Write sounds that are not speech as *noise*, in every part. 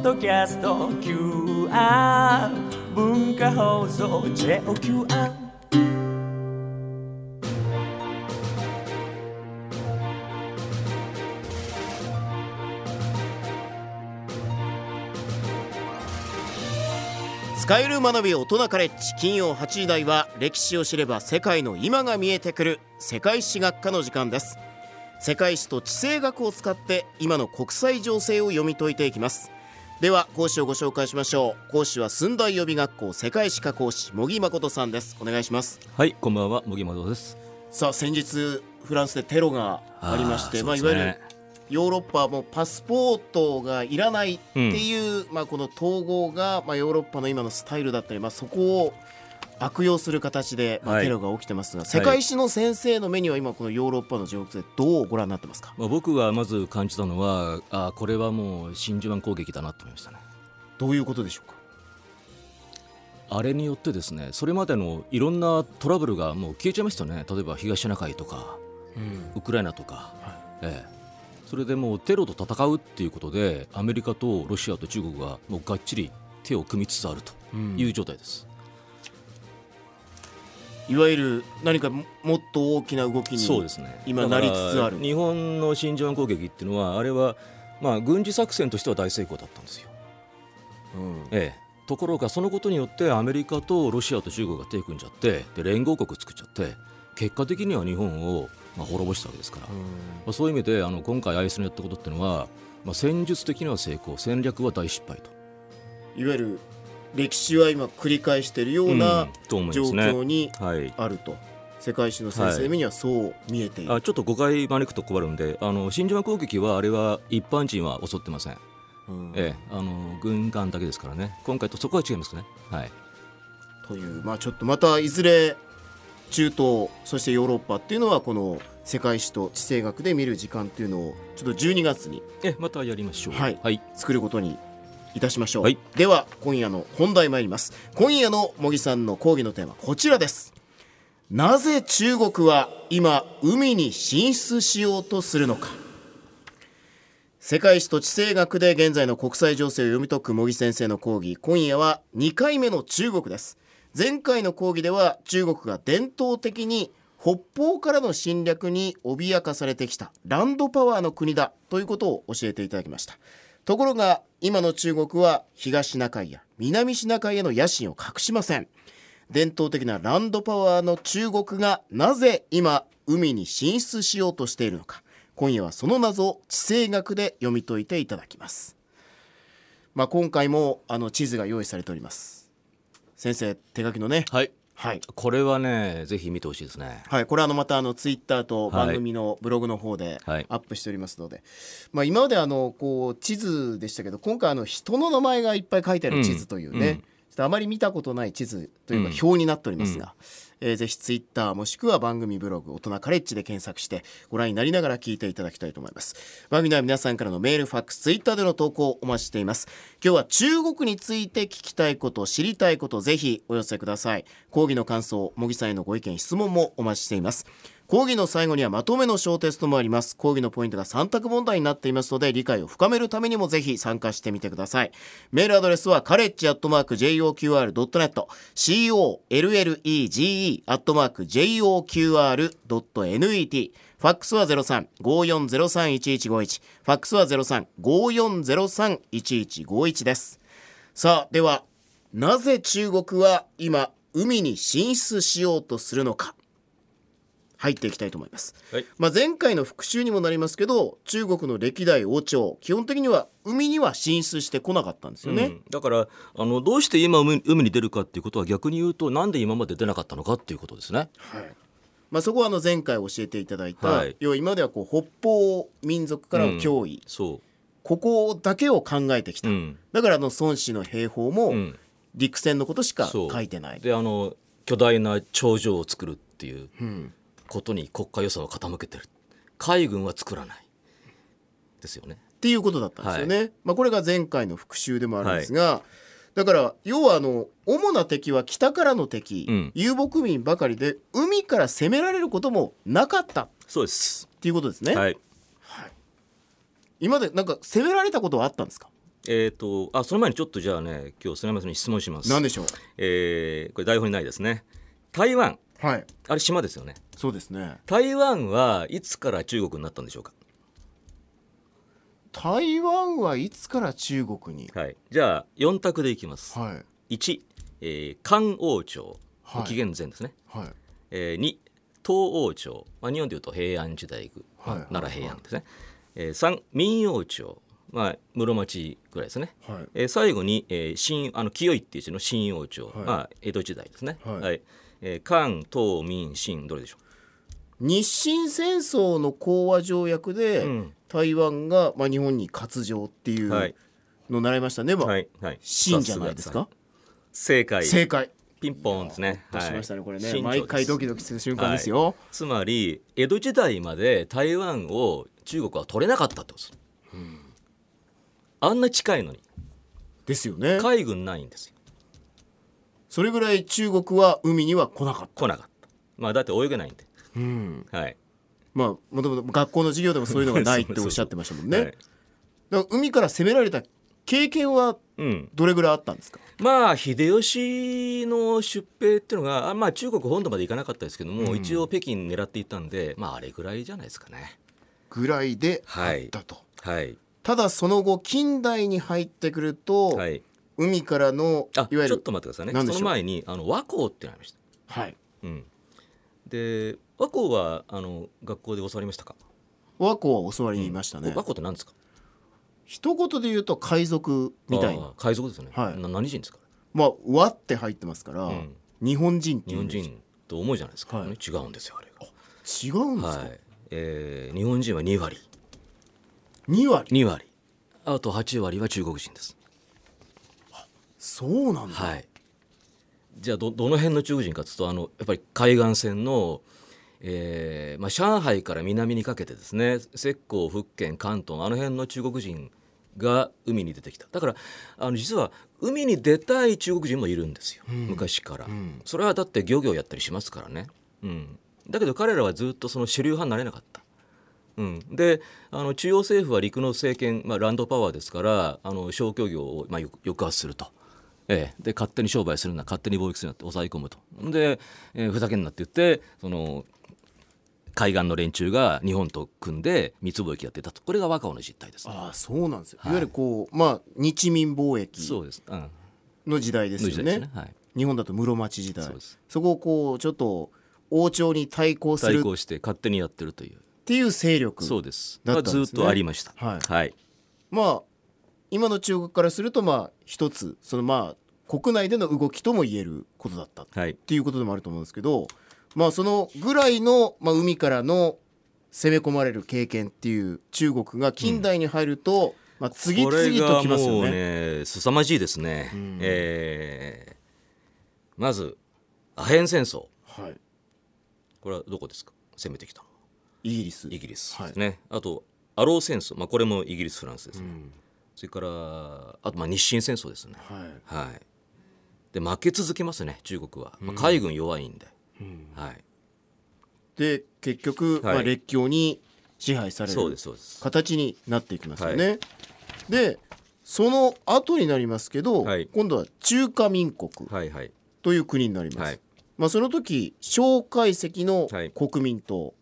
ッドキャスト QR 文化放送 JOQR 使える学び大人カレッジ金曜8時台は歴史を知れば世界の今が見えてくる世界史学科の時間です世界史と地政学を使って今の国際情勢を読み解いていきますでは講師をご紹介しましょう。講師は寸大予備学校世界史科講師茂木誠さんです。お願いします。はい、こんばんは、茂木誠です。さあ先日フランスでテロがありましてまあ、いわゆるヨーロッパはもうパスポートがいらないっていう、まあ、この統合が、まあ、ヨーロッパの今のスタイルだったり、まあ、そこを悪用する形で、まあ、はい。テロが起きてますが、世界史の先生の目には今このヨーロッパの状況でどうご覧になってますか？まあ、僕がまず感じたのは、あこれはもう真珠湾攻撃だなと思いましたね。どういうことでしょうか？あれによってですね、それまでのいろんなトラブルがもう消えちゃいましたよね。例えば東シナ海とか、ウクライナとか、ええ、それでもうテロと戦うっていうことで、アメリカとロシアと中国がもうがっちり手を組みつつあるという状態です。いわゆる何かももっと大きな動きに今なりつつある。だから日本の真珠湾攻撃っていうのはあれはまあ軍事作戦としては大成功だったんですよ、うん。ええ、ところがそのことによってアメリカとロシアと中国が手組んじゃってで連合国作っちゃって結果的には日本をまあ滅ぼしたわけですから、まあ、そういう意味であの今回アイスのやったことっていうのは、まあ、戦術的には成功戦略は大失敗と。いわゆる歴史は今繰り返しているような状況にはいあると、世界史の先生の目にはそう見えている、あちょっと誤解招くと困るんであの真珠湾攻撃はあれは一般人は襲ってません。うん。ええ、あの軍艦だけですからね、今回とそこは違いますね。はい、というまあちょっとまたいずれ中東そしてヨーロッパっていうのはこの世界史と地政学で見る時間っていうのをちょっと12月にえまたやりましょう。はい。はい、作ることにいたしましょう、はい。では今夜の本題参ります。今夜の茂木さんの講義のテーマこちらです。なぜ中国は今海に進出しようとするのか。世界史と地政学で現在の国際情勢を読み解く茂木先生の講義。今夜は2回目の中国です。前回の講義では中国が伝統的に北方からの侵略に脅かされてきたランドパワーの国だということを教えていただきましたところが今の中国は東シナ海や南シナ海への野心を隠しません。伝統的なランドパワーの中国がなぜ今海に進出しようとしているのか。今夜はその謎を地政学で読み解いていただきます。まあ今回もあの地図が用意されております。先生手書きのねはい、はい。これはね、ぜひ見てほしいですね。はい、これはあのまたあのツイッターとはい番組のブログの方でアはい。ップしておりますので、まあ、今まであのこう地図でしたけど今回あの人の名前がいっぱい書いてある地図というね、うん。うん。ちょっとあまり見たことない地図というかうん。表になっておりますが、えーぜひツイッターもしくは番組ブログ大人カレッジで検索してご覧になりながら聞いていただきたいと思います。番組では皆さんからのメールファックスツイッターでの投稿をお待ちしています。今日は中国について聞きたいこと知りたいことぜひお寄せください。講義の感想茂木さんへのご意見質問もお待ちしています。講義の最後にはまとめの小テストもあります。講義のポイントが3択問題になっていますので理解を深めるためにもぜひ参加してみてください。メールアドレスはカレッジアットマーク JOQR.net COLLEGE アットマーク JOQR.net ファックスは0354031151ファックスは0354031151です。さあではなぜ中国は今海に進出しようとするのか。入っていきたいと思います、はい。まあ、前回の復習にもなりますけど中国の歴代王朝基本的には海には進出してこなかったんですよね、うん。だからあのどうして今海海に出るかっていうことは逆に言うとなんで今まで出なかったのかっていうことですね。はい。まあ、そこはあの前回教えていただいた、はい。要は今まではこう北方民族からの脅威、そここだけを考えてきう、た、うん。だからあの孫子の兵法もうん、陸戦のことしか書いてない、であの巨大な頂上を作るっていう。うんことに国家予算を傾けてる。海軍は作らない。ですよね。っていうことだったんですよね、まあ、これが前回の復習でもあるんですが、だから要はあの主な敵は北からの敵、うん。遊牧民ばかりで海から攻められることもなかった。っそうです。ていうことですね、はい。今までなんか攻められたことはあったんですか？えっ、とあその前にちょっとじゃあね今日砂山さんに質問します。何でしょう？えーこれ台本にないですね。台湾はい。あれ島ですよね。そうですね。台湾はいつから中国になったんでしょうか？台湾はいつから中国に？はい。じゃあ4択でいきます、はい。1、えー漢王朝、はい。紀元前ですね、はい。えー、2東王朝、まあ、日本でいうと平安時代、まあはい。奈良平安ですね、えー、3民王朝、まあ、室町ぐらいですね、はい。えー最後に、えー、新あの清いっていう字の新王朝、はい。まあ、江戸時代ですね、はいえー漢東民新どれでしょ日清戦争の講和条約で、うん。台湾が、まあ、日本に割譲っていうはい。のを習いましたね、まあはいはい。清じゃないですか？正解。正解。ピンポンですね。出しましたね、これね。毎回ドキドキする瞬間ですよ、つまり江戸時代まで台湾を中国は取れなかったってことです、あんな近いのに。ですよね。海軍ないんですよそれぐらい中国は海には来なかった。来なかった。まあだって泳げないんで。うん。はい。まあもともと学校の授業でもそういうのがないって *laughs* おっしゃってましたもんね。はい。だから海から攻められた経験はうん、どれぐらいあったんですか？まあ秀吉の出兵っていうのがあまあ中国本土まで行かなかったですけども、一応北京狙っていったんでまああれぐらいじゃないですかね。ぐらいであったと、はい。ただその後近代に入ってくると、はい海からのあいわゆるちょっと待ってくださいね。その前にあの和光ってありました。はい。うん。で和光はあの学校で教わりましたか、和光は教わりましたね、和光って何ですか？一言で言うと海賊みたいな。海賊ですよね、はい。な何人ですか？まあ和って入ってますから、ん。日本人って日本人と思うじゃないですか、はい。ね違うんですよあれ違うんですか、がはい。えー日本人は2割。2割。2割。あと8割は中国人ですそうなんだ、はい。じゃあどどの辺の中国人かというとあのやっぱり海岸線の、えーまあ、上海から南にかけてですね浙江福建広東あの辺の中国人が海に出てきた。だからあの実は海に出たい中国人もいるんですよ、昔から、ん。それはだって漁業やったりしますからね、うん、だけど彼らはずっとその主流派になれなかった。うん、であの中央政府は陸の政権、まあ、ランドパワーですからあの小漁業を、まあ、抑抑圧すると、ええ、で勝手に商売するな勝手に貿易するなって抑え込むと。で、えーふざけんなって言ってその海岸の連中が日本と組んで密貿易やってたと。これが和光の実態です、ああそうなんですよ、はい。い、わゆるこうまあ日民貿易そうです、うん、の時代ですよね。ね。はい、日本だと室町時代。そうです。そこをこうちょっと王朝に対抗するっ対抗して勝手にやってるという。ていう勢力そうです。だったずっとありました。はい。はい、まあ今の中国からするとまあ一つそのまあ国内での動きとも言えることだった。っはい。ていうことでもあると思うんですけどまあそのぐらいの、まあ、海からの攻め込まれる経験っていう中国が近代に入ると、まあ、次々ときますよこれがもうね。ね凄まじいですね、ん。えーまずアヘン戦争。はい、これはどこですか？攻めてきたの。イギリス。イギリスはいですね、あとアロー戦争、まあ、これもイギリスフランスですね、うん。それからあとまあ日清戦争ですね。はい。はいで負け続けますね中国は、まあ、海軍弱いんで、うん。はい。で結局、はい。まあ、列強に支配される形になっていきますよね。でその後になりますけど、はい。今度は中華民国はいはい。という国になります。はい。まあ、その時蒋介石のはい。国民党、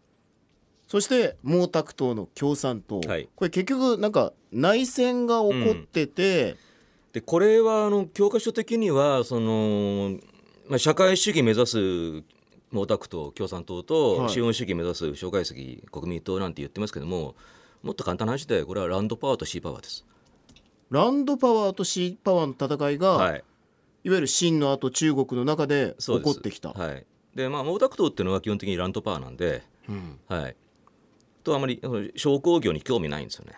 そして毛沢東の共産党、はい。これ結局なんか内戦が起こってて、でこれはあの教科書的にはその、まあ、社会主義目指す毛沢東共産党と、はい資本主義目指す蒋介石国民党なんて言ってますけどももっと簡単な話でこれはランドパワーとシーパワーです。ランドパワーとシーパワーの戦いが、はいい、わゆる清の後中国の中で起こってきた。はい、でまあ毛沢東っていうのは基本的にランドパワーなんで、うんはい、とあまり商工業に興味ないんですよね。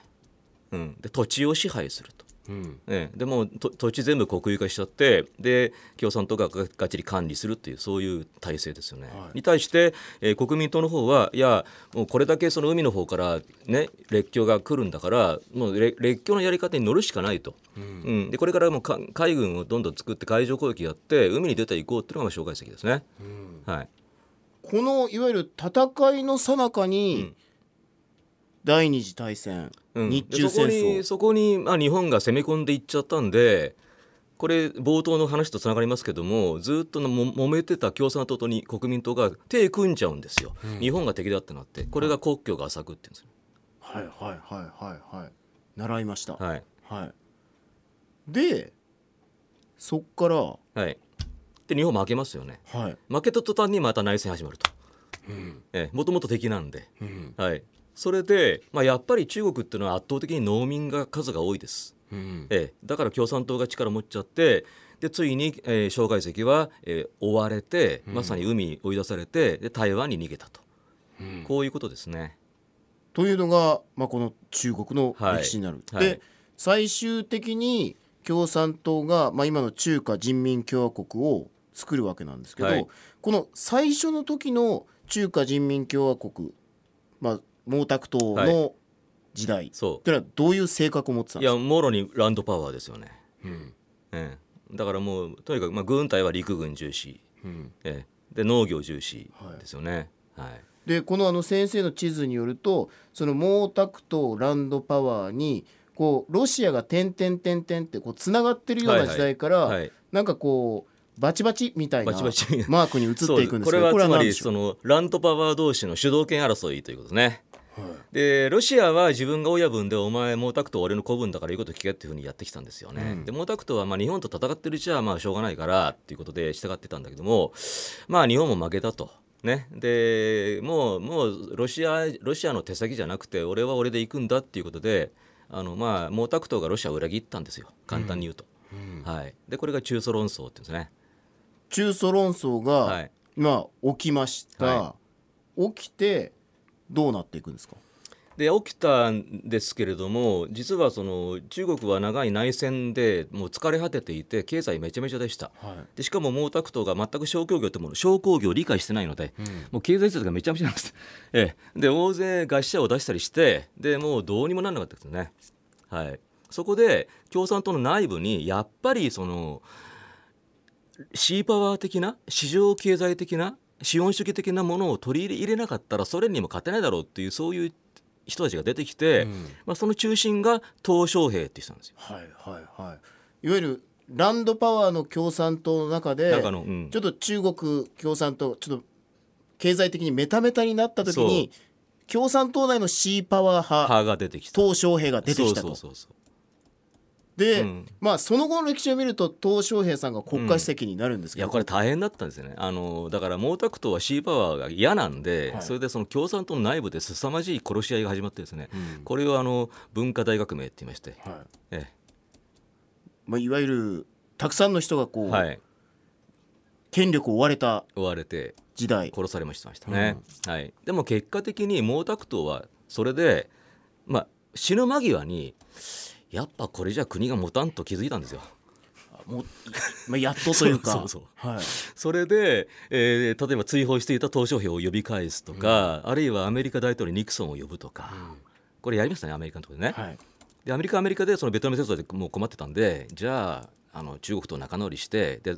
うん、で土地を支配すると。うん。ええ、でもと土地全部国有化しちゃってで共産党がががっちり管理するっていうそういう体制ですよね。はい。に対して、えー国民党の方はいやもうこれだけその海の方から、ね、列強が来るんだからもうれ列強のやり方に乗るしかないと、うん。でこれからもうか海軍をどんどん作って海上攻撃やって海に出ていこうっていうのが蒋介石ですね。はい、このいわゆる戦いの最中に、第二次大戦、うん。日中戦争。でそこにそこに、まあ、日本が攻め込んでいっちゃったんでこれ冒頭の話とつながりますけどもずっとも揉めてた共産党とに国民党が手組んじゃうんですよ、日本が敵だってなってこれが国境が浅くって言うんですよ。はいはいはいはいはい。習いました。はい、はい。でそっからははい、で日本負けますよね。い、負けた途端にまた内戦始まると、ええもともと敵なんで、うん。はい、それで、まあ、やっぱり中国っていうのは圧倒的に農民が数が多いです、うん。ええ、だから共産党が力持っちゃってでついに、えー、蒋介石は、えー追われてまさに海に追い出されてで台湾に逃げたと、うん。こういうことですね。というのが、まあ、この中国の歴史になる、はいはい。で最終的に共産党が、まあ、今の中華人民共和国を作るわけなんですけど、はい。この最初の時の中華人民共和国、まあ、毛沢東の時代、っそてのはどういう性格を持ってたんういですか？やもろにランドパワーですよね、うん。ええ、だからもうとにかく、まあ、軍隊は陸軍重視、うん。ええ、で農業重視はい。ですよね。はい。でこのあの先生の地図によるとその毛沢東ランドパワーにこうロシアが点々点々ってこうつながってるような時代から、はい。なんかこうバチバチみたいなバチバチ。マークに移っていくんですけどこれはつまりそうのランドパワー同士の主導権争いということですね。でロシアは自分が親分でお前毛沢東は俺の子分だから言うこと聞けっていうふうにやってきたんですよね。うん。で毛沢東はまあ日本と戦ってるうちはまあしょうがないからっていうことで従ってたんだけどもまあ日本も負けたと。ね、でもうもうロシアロシアの手先じゃなくて俺は俺で行くんだっていうことであのまあ毛沢東がロシアを裏切ったんですよ。簡単に言うと。はい、でこれが中ソ論争っていうんですね。中ソ論争が、はい。まあ起きました、は起きてどうなっていくんですか？で起きたんですけれども実はその中国は長い内戦でもう疲れ果てていて経済めちゃめちゃでした。はい。でしかも毛沢東が全く商工業ってもの商工業を理解してないので、もう経済政策がめちゃめちゃなんです、*laughs* ええ、で大勢餓死者を出したりしてでもうどうにもならなかったですよね、はい、そこで共産党の内部にやっぱりそのシーパワー的な市場経済的な資本主義的なものを取り入れなかったらソ連にも勝てないだろうっていうそういう人たちが出てきて、まあ、その中心が鄧小平って人なんですよ。はいはいはい。いわゆるランドパワーの共産党の中でうん。ちょっと中国共産党ちょっと経済的にメタメタになった時に共産党内のシーパワー派派が出てきた。鄧小平が出てきたと。そうそうそうそうで、うん。まあその後の歴史を見ると鄧小平さんが国家主席になるんですけど、いやこれ大変だったんですよね。あのだから毛沢東はシーパワーが嫌なんで、はい。それでその共産党の内部で凄まじい殺し合いが始まってですね、うん。これをあの文化大革命って言いまして、はい。えまあ、いわゆるたくさんの人がこう、えはい、権力を追われた追われて時代。殺されましたね、はい、でも結果的に毛沢東はそれで、まあ、死ぬ間際にやっぱこれじゃ国が持たんと気づいたんですよ。もう、まあ、やっとというか。*laughs* それで、えー例えば追放していた鄧小平を呼び返すとか、あるいはアメリカ大統領ニクソンを呼ぶとか、これやりましたねアメリカのところでね。はい。でアメリカはアメリカでそのベトナム戦争でもう困ってたんでじゃああの中国と仲直りしてで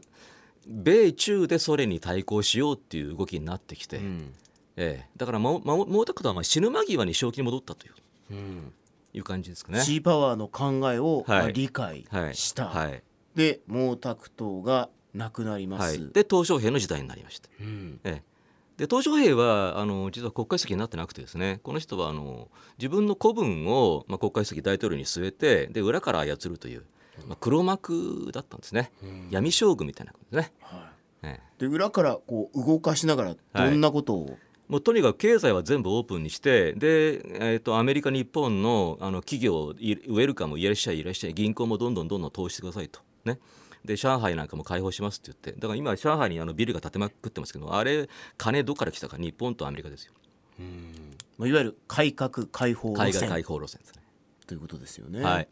米中でソ連に対抗しようっていう動きになってきて、うん。ええ。だから毛沢東はまあ死ぬ間際に正気に戻ったという。うんいう感じですかね。シーパワーの考えを、はい。まあ理解はいした、はい。で毛沢東が亡くなります、はい、で鄧小平の時代になりました。うん。ええ。で鄧小平はあの実は国家主席になってなくてですね。この人はあの自分の子分を、まあ、国家主席大統領に据えてで裏から操るという、まあ、黒幕だったんですね、闇将軍みたいなことですね、はええ。い、で裏からこう動かしながらどんなことを、もうとにかく経済は全部オープンにしてで、えー、とアメリカ日本のあの企業いウェルカムいらっしゃいいらっしゃい銀行もどんどんどんどん投資してくださいと。ね。で上海なんかも開放しますって言って。だから今上海にあのビルが建てまくってますけどあれ金どっから来たか日本とアメリカですよ。まあ、いわゆる改革開放路線。開放路線ですね、ということですよね。はい。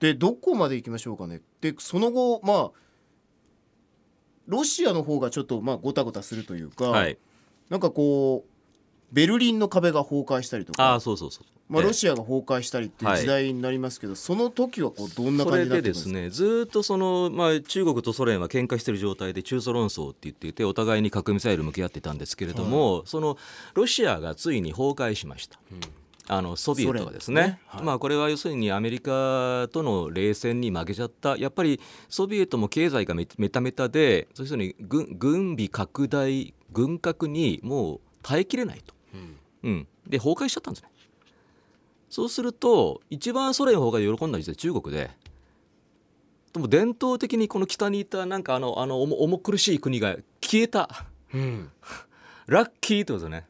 でどこまで行きましょうかね。でその後まあロシアの方がちょっとまあごたごたするというか、はいなんかこうベルリンの壁が崩壊したりとかああそうそうそう。まあ、ええロシアが崩壊したりっていう時代になりますけど、その時はこうどんな感じっでか？でですすねずーっとその、まあ、中国とソ連は喧嘩している状態で中ソ論争って言っていてお互いに核ミサイル向き合ってたんですけれども、そのロシアがついに崩壊しました。あのソビエトがですね。ね。はい。まあ、これは要するにアメリカとの冷戦に負けちゃった。やっぱりソビエトも経済がめめためたでそういうふうに軍軍備拡大軍拡にもう耐えきれないと、うん。で崩壊しちゃったんですね。そうすると一番ソ連崩壊で喜んだのは実は中国ででも伝統的にこの北にいたなんかあのあの重重苦しい国が消えた。うん。*laughs* ラッキーってことね。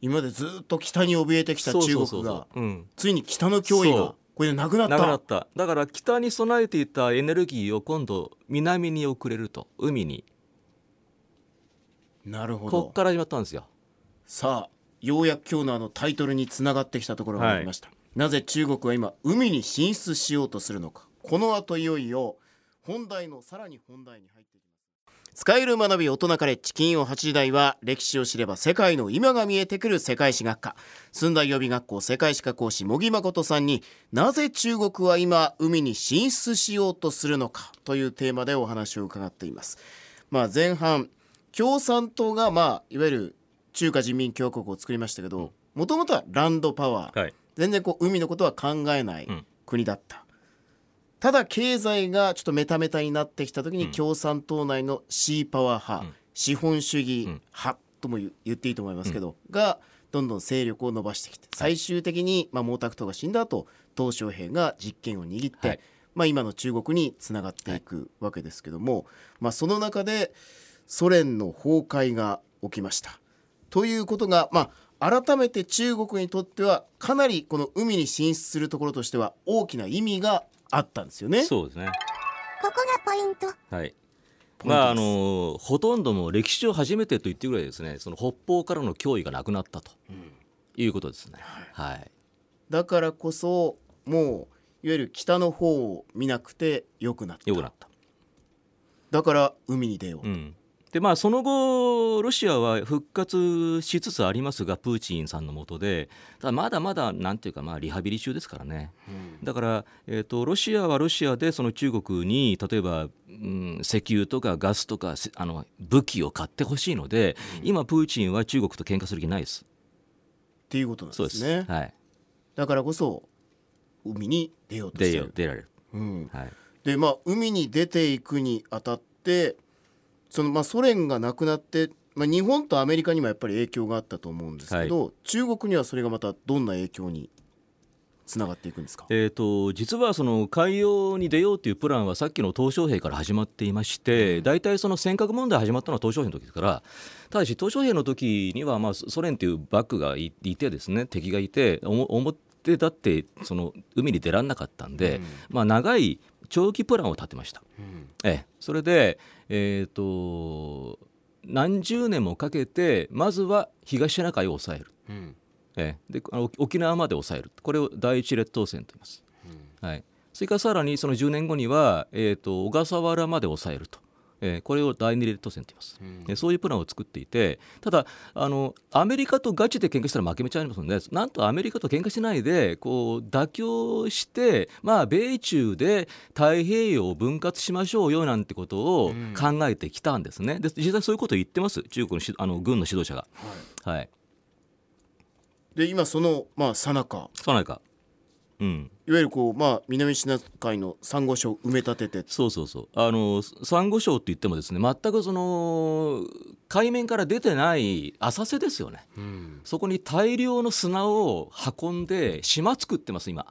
今までずっと北に怯えてきた中国がついに北の脅威がこれでなくなった。なくなった。だから北に備えていたエネルギーを今度南に送れると。海になるほど。こっから始まったんですよ。さあようやく今日のあのタイトルにつながってきたところがありました、なぜ中国は今海に進出しようとするのか。この後いよいよ本題のさらに本題に入っていきます。使える学び大人カレッジ金曜8時台は歴史を知れば世界の今が見えてくる世界史学科。寸大予備学校世界史科講師茂木誠さんになぜ中国は今海に進出しようとするのかというテーマでお話を伺っています。まあ前半共産党がまあいわゆる中華人民共和国を作りましたけどもともとはランドパワー、はい。全然こう海のことは考えないうん国だった、ただ経済がちょっとメタメタになってきた時にうん。共産党内のシーパワー派、うん。資本主義うん。派とも言っていいと思いますけど、がどんどん勢力を伸ばしてきて最終的に、まあ、毛沢東が死んだ後鄧小平が実権を握って、はい。まあ、今の中国につながっていくわけですけども、まあ、その中でソ連の崩壊が起きました。ということが、まあ、改めて中国にとってはかなりこの海に進出するところとしては大きな意味があったんですよね。そうですね。ここがポイント。はい。まああのほとんどもう歴史上初めてと言ってぐらいですね。その北方からの脅威がなくなったということですね、はい。だからこそもういわゆる北の方を見なくてよくなった。よくなった。だから海に出よう、うん、でまあその後ロシアは復活しつつありますがプーチンさんの下で。ただまだまだなんていうかまあリハビリ中ですからね。だから、えー、とロシアはロシアでその中国に例えば、うん、石油とかガスとかせあの武器を買ってほしいので、今プーチンは中国と喧嘩する気ないです。っていうことなんですです。ねはい。だからこそ海に出ようとし出てる、よ出られる、うん、はい、でまあ海に出ていくにあたってそのまあソ連がなくなって、まあ、日本とアメリカにもやっぱり影響があったと思うんですけど、中国にはそれがまたどんな影響につながっていくんですか、えー、と実はその海洋に出ようというプランはさっきの鄧小平から始まっていまして大体その尖閣問題始まったのは鄧小平の時ですからただし鄧小平の時にはまあソ連というバックがいいてですね敵がいておも表だってその海に出られなかったんで、まあ、長い長期プランを立てました。ええ、それで、えー、と何十年もかけてまずは東シナ海を抑える。ええ、で沖縄まで抑える。これを第一列島線と言います、はい、それからさらにその10年後には、えー、と小笠原まで抑えると、えーこれを第二列島線と言います、えそういうプランを作っていてただあのアメリカとガチで喧嘩したら負けめちゃありますのでなんとアメリカと喧嘩しないでこう妥協して、まあ、米中で太平洋を分割しましょうよなんてことを考えてきたんですね。で実際そういうことを言ってます。中国のしあの軍の指導者が。はい。で今そのまあ最中そうなんかうん。いわゆるこうまあ南シナ海のサンゴ礁を埋め立てて。そうそうそう。あのサンゴ礁って言ってもですね全くその海面から出てない浅瀬ですよね、そこに大量の砂を運んで島作ってます今、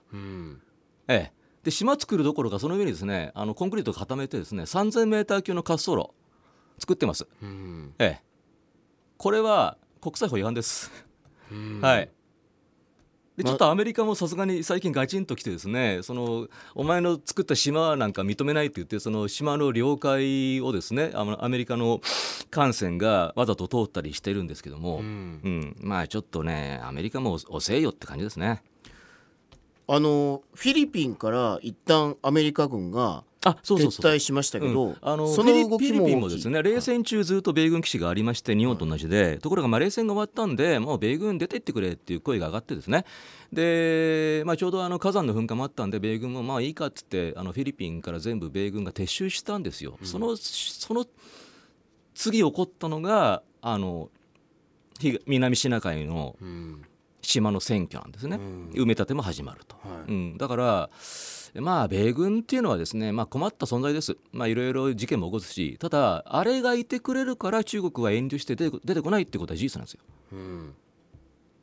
ええ。で島作るどころかその上にですねあのコンクリートを固めてですね 3000m 級の滑走路作ってます、ええ。これは国際法違反です、はいでちょっとアメリカもさすがに最近ガチンときてですねそのお前の作った島なんか認めないって言ってその島の領海をですねあのアメリカの艦船がわざと通ったりしてるんですけども、うん。まあちょっとねアメリカも遅えよって感じですね。あのフィリピンから一旦アメリカ軍があそうそうそう。撤退しましたけど、うん。あのそフィリの動きも。フィリピンもですね冷戦中ずっと米軍基地がありまして日本と同じで、ところがまあ冷戦が終わったんでもう米軍出てってくれっていう声が上がってですね。で、まあ、ちょうどあの火山の噴火もあったんで米軍もまあいいかっつってあのフィリピンから全部米軍が撤収したんですよ。そのその次起こったのがあの東南シナ海のうん。島の選挙なんですね、うん。埋め立ても始まると、はい。うん、だからまあ米軍っていうのはですね、まあ、困った存在です。まあいろいろ事件も起こすしただあれがいてくれるから中国は遠慮して出て出てこないってことは事実なんですよ、うん。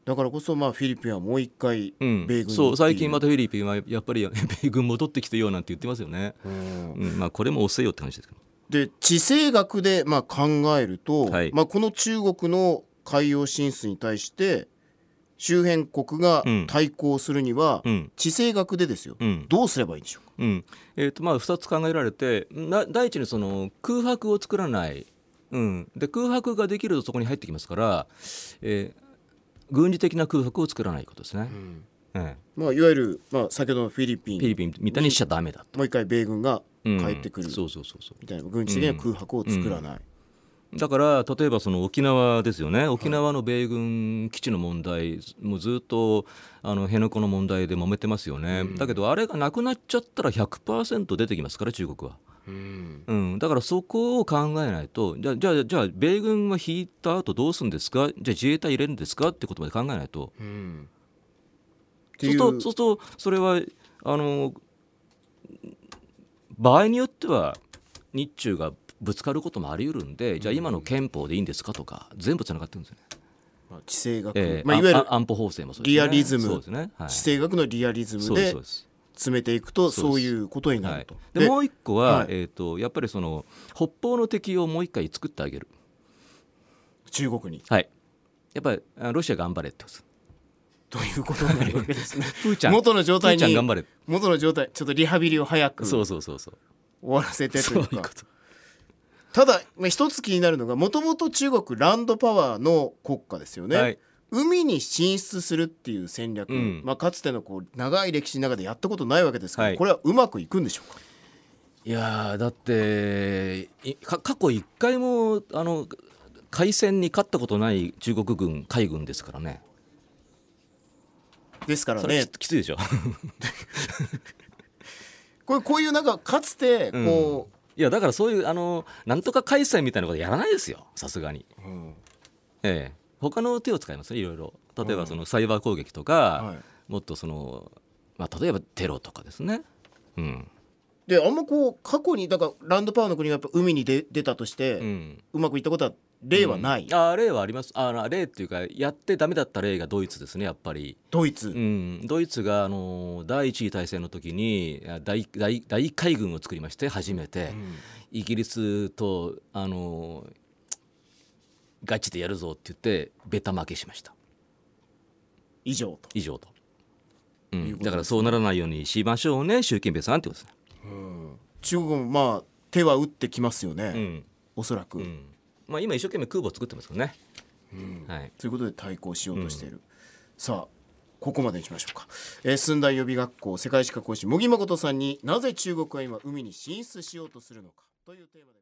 だからこそまあフィリピンはもう一回うん。米軍にそう最近また、たフィリピンはやっぱり *laughs* 米軍戻ってきてよなんて言ってますよね、うん。うん。まあ、これも遅いよって話ですけど。で地政学でまあ考えると、はい。まあ、この中国の海洋進出に対して周辺国がうん。対抗するには、うん。地政学でですよ、うん。どうすればいいんでしょうか？うん。えーとまあ、2つ考えられてな第一にその空白を作らない、うん、で空白ができるとそこに入ってきますから、えー軍事的な空白を作らないことですね、えまあ、いわゆる、まあ、先ほどのフィリピン。えフィリピンみたいにしちゃダメだと、もう一回米軍がうん帰ってくるそうそうそうそう。みたいな軍事的な空白を作らない、だから例えばその沖縄ですよね。沖縄の米軍基地の問題、もうずっとあの辺野古の問題で揉めてますよね、だけどあれがなくなっちゃったら100%出てきますから中国は。うん。うん、だからそこを考えないとじゃあじゃあじゃあ米軍は引いた後どうするんですか？じゃあ自衛隊入れるんですか？ってことまで考えないと。うん。うするいう。とそうするとそれはあの場合によっては日中がぶつかることもあり得るんでじゃあ今の憲法でいいんですかとか全部つながってるんですよね。まあ地政学、ええ。まあ、いわゆるあ安保法制もそうですね。リアリズム。そうですね、はい、地政学のリアリズムそうで詰めていくとそういうことになはい。ると。、でもう一個は、はい。えー、とやっぱりその北方の敵をもう一回作ってあげる、中国に。はい、やっぱりあロシア頑張れってことということになるわけですね。*laughs* プーちゃん。元の状態にプーちゃん頑張れ。元の状態ちょっとリハビリを早く終そうそうそうそう。わらせてというか。そういうことただまあ一つ気になるのがもともと中国ランドパワーの国家ですよね。はい。海に進出するっていう戦略、うん。まあ、かつてのこう長い歴史の中でやったことないわけですけど、はい。これはうまくいくんでしょうか？いやーだって過去一回もあの海戦に勝ったことない中国軍海軍ですからね。ですからそれねききついでしょ。*laughs* これこういうなんかかつてこいやだからそういうあのなんとか海戦みたいなことやらないですよ。さすがに、う、うん。ええ。他の手を使いますねいろいろ。例えばそのサイバー攻撃とか、はい。もっとその、まあ、例えばテロとかですね、うん。であんまこう過去にだからランドパワーの国がやっぱ海に出出たとして、う、うんまくいったことは例はない、あ例はあります。あ例っていうかやってダメだった例がドイツですねやっぱり。ドイツ、うん、ドイツがあの第一次大戦の時にあ大大大海軍を作りまして初めて、イギリスとあのガチでやるぞって言ってベタ負けしました。以上と、以上と、う、いうことですね。だからそうならないようにしましょうね習近平さんってことですね、中国もまあ手は打ってきますよね、うん。おそらく、うんまあ、今一生懸命空母作ってますよね、はい、ということで対抗しようとしている、さあここまでにしましょうか、えー、寸大予備学校世界史家講師茂木誠さんになぜ中国は今海に進出しようとするのかというテーマで